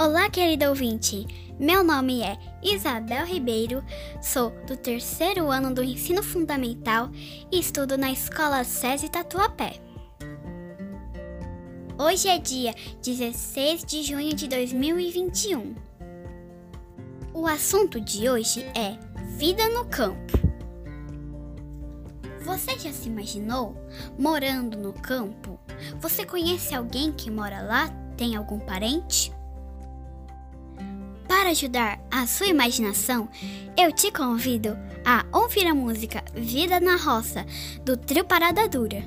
Olá, querido ouvinte! Meu nome é Isabel Ribeiro, sou do terceiro ano do ensino fundamental e estudo na escola SESI Tatuapé. Hoje é dia 16 de junho de 2021. O assunto de hoje é vida no campo. Você já se imaginou morando no campo? Você conhece alguém que mora lá? Tem algum parente? Para ajudar a sua imaginação, eu te convido a ouvir a música Vida na Roça, do Trio Parada Dura.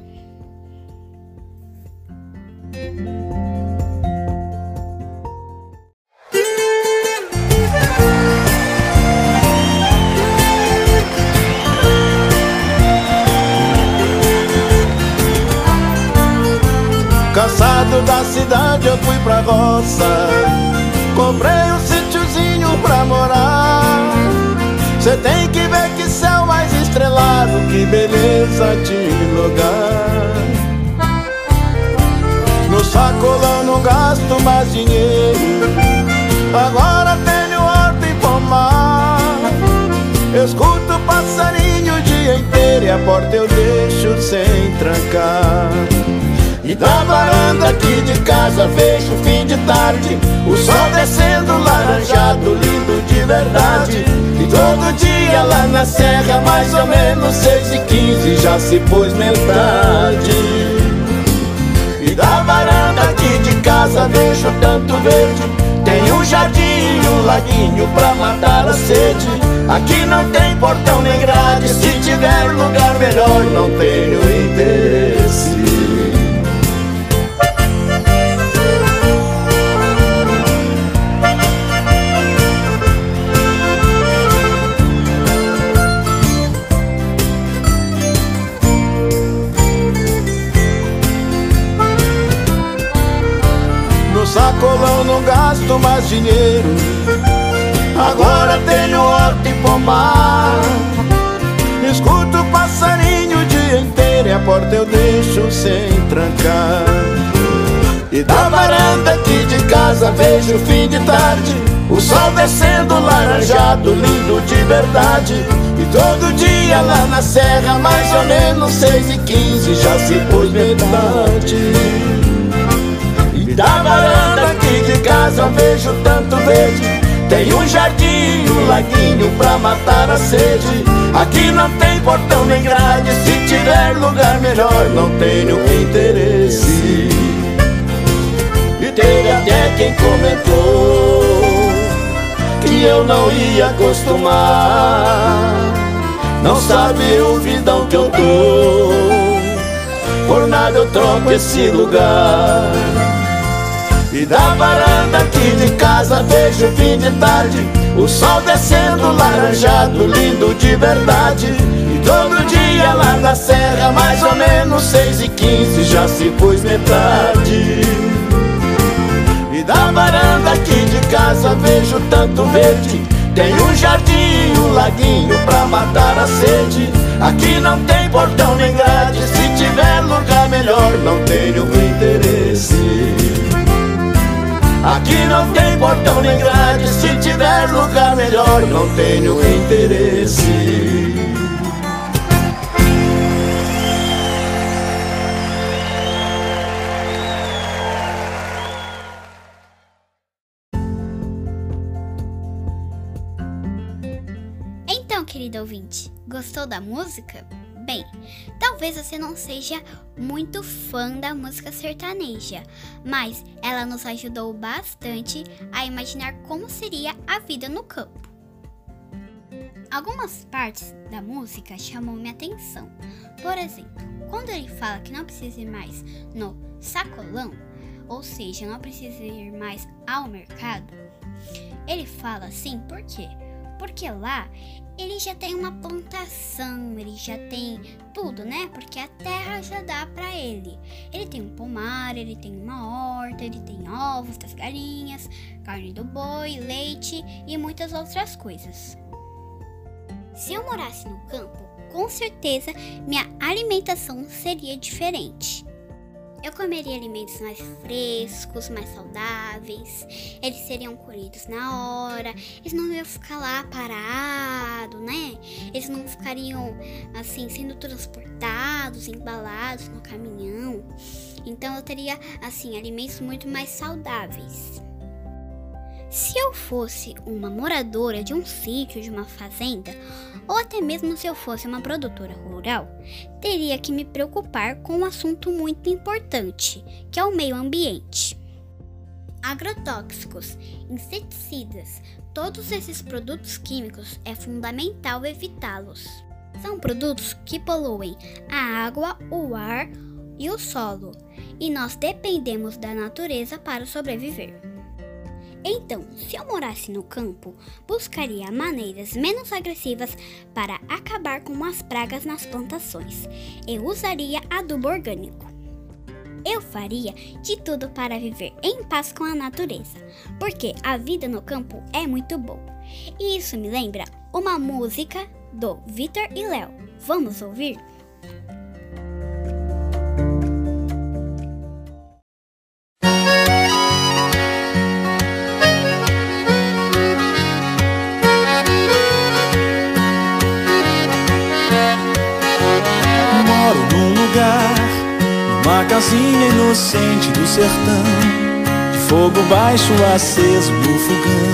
Cansado da cidade eu fui pra roça Comprei um pra morar. Cê tem que ver que céu mais estrelado Que beleza de lugar. No sacolão não gasto mais dinheiro. Agora tenho horta e pomar. Escuto passarinho o dia inteiro E a porta eu deixo sem trancar. E da varanda aqui de casa vejo o fim de tarde O sol descendo E todo dia lá na serra, mais ou menos seis e quinze Já se pôs metade E da varanda aqui de casa vejo tanto verde. Tem um jardim e um laguinho pra matar a sede. Aqui não tem portão nem grade Se tiver lugar melhor não tenho gasto mais dinheiro. Agora tenho horta e pomar. Escuto passarinho o dia inteiro E a porta eu deixo sem trancar. E da varanda aqui de casa vejo o fim de tarde. O sol descendo laranjado, lindo de verdade. E todo dia lá na serra, mais ou menos seis e quinze Já se pôs metade. Da varanda aqui de casa vejo tanto verde. Tem um jardim, um laguinho pra matar a sede. Aqui não tem portão nem grade Se tiver lugar melhor não tenho interesse. E teve até quem comentou Que eu não ia acostumar. Não sabe o vidão que eu tô Por nada eu troco esse lugar e da varanda aqui de casa vejo o fim de tarde. O sol descendo laranjado, lindo de verdade. E todo dia lá na serra, mais ou menos seis e quinze Já se pôs metade. E da varanda aqui de casa vejo tanto verde. Tem um jardim, um laguinho pra matar a sede. Aqui não tem portão nem grade Se tiver lugar melhor não tenho interesse Aqui não tem portão nem grade Se tiver lugar melhor Não tenho interesse Então, querido ouvinte, gostou da música? Bem, talvez você não seja muito fã da música sertaneja, mas ela nos ajudou bastante a imaginar como seria a vida no campo. Algumas partes da música chamam minha atenção. Por exemplo, quando ele fala que não precisa ir mais no sacolão, ou seja, não precisa ir mais ao mercado, ele fala assim por quê? Porque lá ele já tem uma plantação, ele já tem tudo, né? Porque a terra já dá para ele. Ele tem um pomar, ele tem uma horta, ele tem ovos das galinhas, carne do boi, leite e muitas outras coisas. Se eu morasse no campo, com certeza minha alimentação seria diferente. Eu comeria alimentos mais frescos, mais saudáveis. Eles seriam colhidos na hora. Eles não iam ficar lá parado, né? Eles não ficariam assim sendo transportados, embalados no caminhão. Então eu teria assim alimentos muito mais saudáveis. Se eu fosse uma moradora de um sítio, de uma fazenda, ou até mesmo se eu fosse uma produtora rural, teria que me preocupar com um assunto muito importante, que é o meio ambiente. Agrotóxicos, inseticidas, todos esses produtos químicos é fundamental evitá-los. São produtos que poluem a água, o ar e o solo, e nós dependemos da natureza para sobreviver. Então, se eu morasse no campo, buscaria maneiras menos agressivas para acabar com as pragas nas plantações. Eu usaria adubo orgânico. Eu faria de tudo para viver em paz com a natureza, porque a vida no campo é muito boa. E isso me lembra uma música do Vitor e Léo. Vamos ouvir? Inocente do sertão. De fogo baixo aceso no fogão.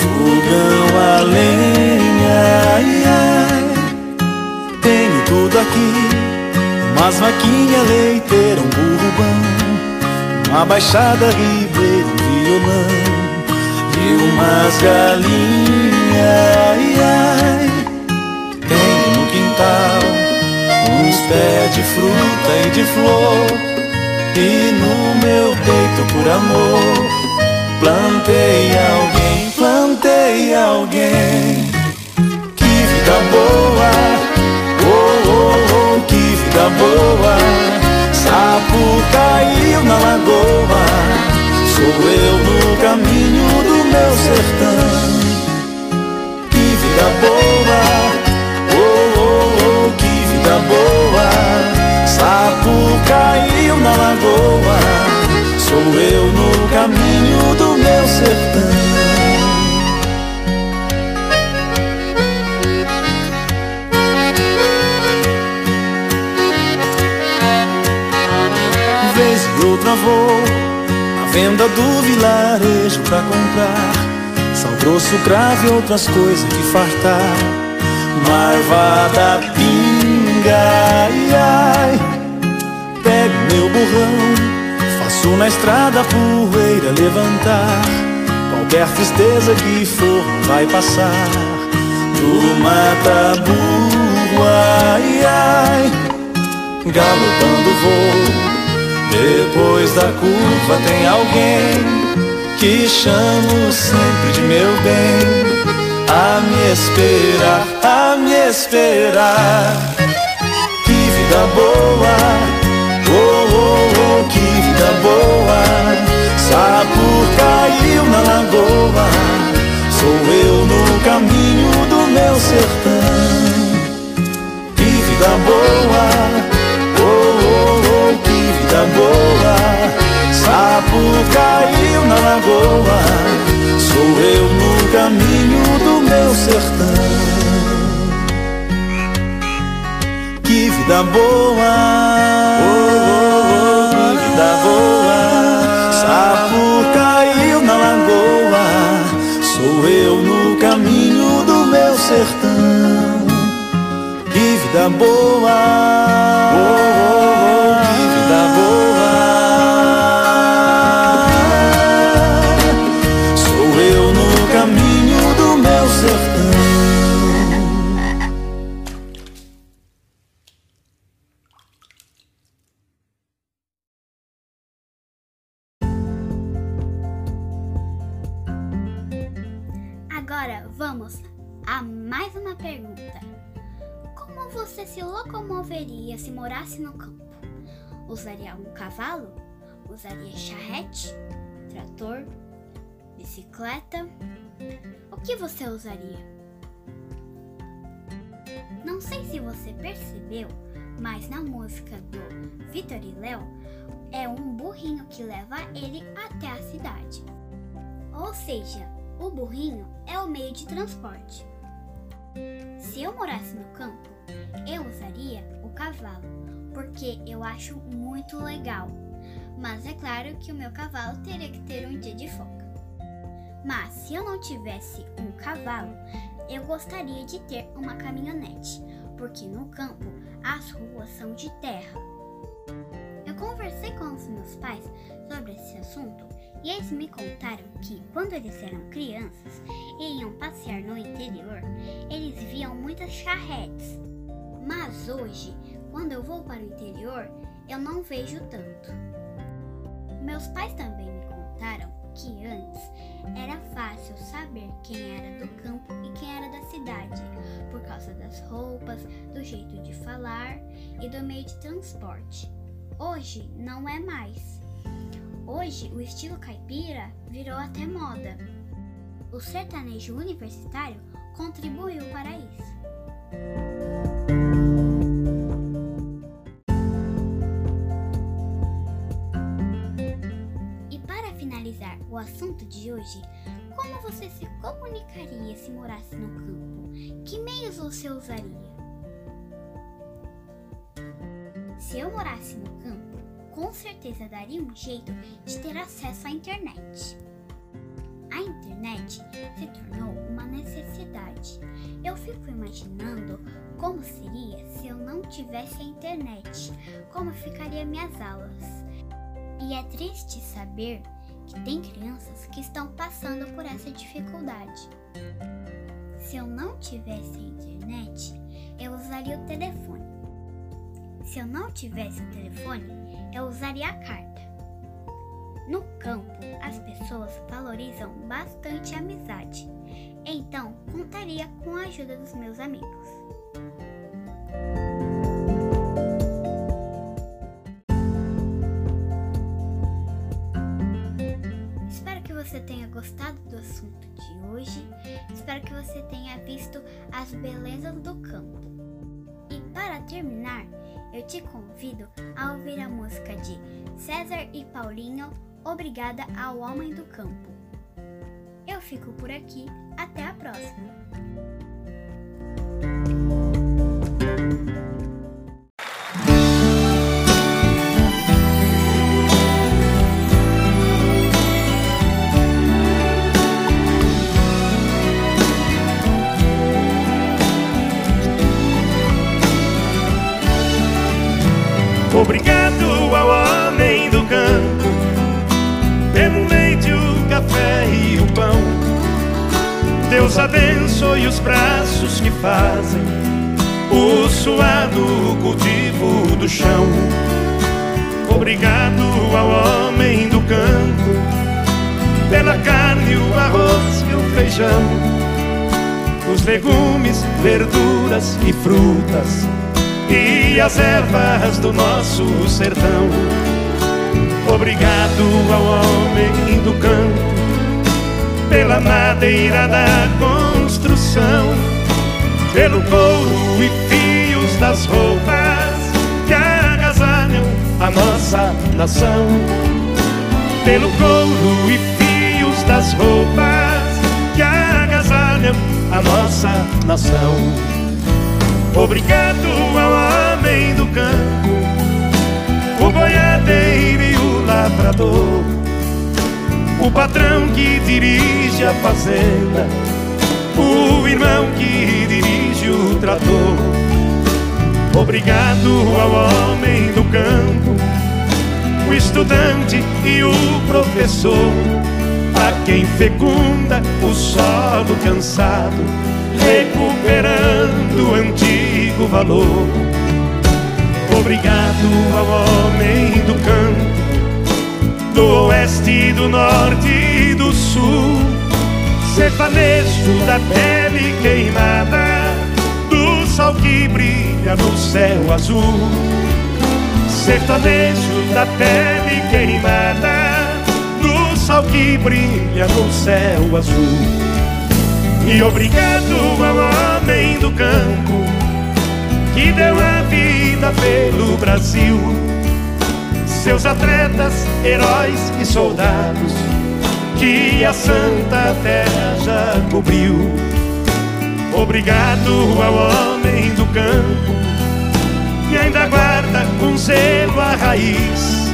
Fogão a lenha, ai, ai. Tenho tudo aqui. Umas vaquinha leiteira, um burro bom. Uma baixada ribeira, um violão. E umas galinhas, ai, ai. Tenho no quintal uns pés de fruta e de flor E no meu peito por amor. Plantei alguém, plantei alguém. Que vida boa, oh, oh, oh, que vida boa. Sapo caiu na lagoa. Sou eu no caminho do meu sertão lagoa Sou eu no caminho do meu sertão. Vez e outra vou A venda do vilarejo pra comprar. Sal grosso, cravo e outras coisas que fartar. Marvada pinga, ai, ai Pego meu burrão Faço na estrada a poeira levantar. Qualquer tristeza que for vai passar. Do mata-burro, ai, ai. Galopando vou. Depois da curva tem alguém Que chamo sempre de meu bem. A me esperar, a me esperar. Que vida boa, que vida boa. Sapo caiu na lagoa, sou eu no caminho do meu sertão. Que vida boa, oh, oh, oh, que vida boa. Sapo caiu na lagoa, sou eu no caminho a mais uma pergunta. Como você se locomoveria se morasse no campo? Usaria um cavalo? Usaria charrete? Trator? Bicicleta? O que você usaria? Não sei se você percebeu, Mas na música do Vitor e Léo, é um burrinho que leva ele até a cidade. Ou seja, o burrinho é o meio de transporte. Se eu morasse no campo, eu usaria o cavalo, porque eu acho muito legal. Mas é claro que o meu cavalo teria que ter um dia de folga. Mas se eu não tivesse um cavalo, eu gostaria de ter uma caminhonete, porque no campo as ruas são de terra. Conversei com os meus pais sobre esse assunto e eles me contaram que, quando eles eram crianças e iam passear no interior, eles viam muitas charretes. Mas hoje, quando eu vou para o interior, eu não vejo tanto. Meus pais também me contaram que antes era fácil saber quem era do campo e quem era da cidade, por causa das roupas, do jeito de falar e do meio de transporte. Hoje não é mais. Hoje o estilo caipira virou até moda. O sertanejo universitário contribuiu para isso. E para finalizar o assunto de hoje, como você se comunicaria se morasse no campo? Que meios você usaria? Se eu morasse no campo, com certeza daria um jeito de ter acesso à internet. A internet se tornou uma necessidade. Eu fico imaginando como seria se eu não tivesse a internet, como ficariam minhas aulas. E é triste saber que tem crianças que estão passando por essa dificuldade. Se eu não tivesse a internet, eu usaria o telefone. Se eu não tivesse o telefone, eu usaria a carta. No campo, as pessoas valorizam bastante a amizade, então contaria com a ajuda dos meus amigos. Espero que você tenha gostado do assunto de hoje. Espero que você tenha visto as belezas do campo. E para terminar, eu te convido a ouvir a música de César e Paulinho, Obrigada ao Homem do Campo. Eu fico por aqui, até a próxima! Deus abençoe os braços que fazem O suado cultivo do chão Obrigado ao homem do campo Pela carne, o arroz e o feijão os legumes, verduras e frutas e as ervas do nosso sertão. Obrigado ao homem madeira da construção, pelo couro e fios das roupas que agasalham a nossa nação. Pelo couro e fios das roupas que agasalham a nossa nação. Obrigado ao homem do campo, o boiadeiro e o lavrador, o patrão que dirige a fazenda, o irmão que dirige o trator. Obrigado ao homem do campo, o estudante e o professor, a quem fecunda o solo cansado recuperando o antigo valor. Obrigado ao homem do campo, do oeste, do norte e do sul, sertanejo da pele queimada, do sol que brilha no céu azul. Sertanejo da pele queimada, do sol que brilha no céu azul. E obrigado ao homem do campo que deu a vida pelo Brasil. Seus atletas, heróis e soldados, que a Santa Terra já cobriu. Obrigado ao homem do campo, que ainda guarda com zelo a raiz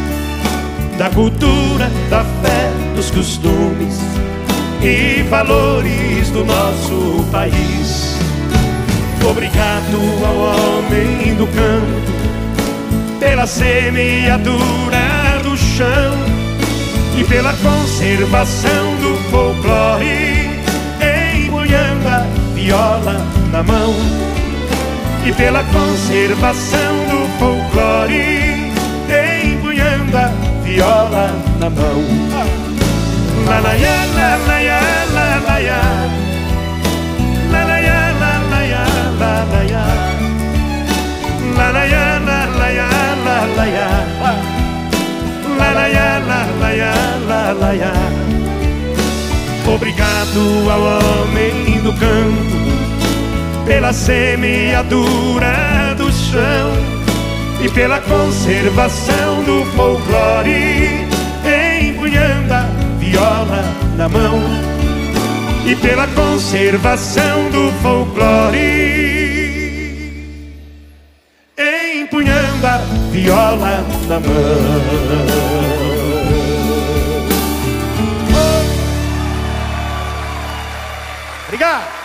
da cultura, da fé, dos costumes e valores do nosso país. Obrigado ao homem do campo pela semeadura do chão e pela conservação do folclore, empunhando a viola na mão. E pela conservação do folclore, empunhando a viola na mão. La la ya la la ya la la ya La la ya la la ya la la ya La la ya la ya La la ya la la ya la la ya Obrigado ao homem do campo pela semeadura do chão e pela conservação do folclore, empunhando a viola na mão e pela conservação do folclore, viola na mão. Obrigado.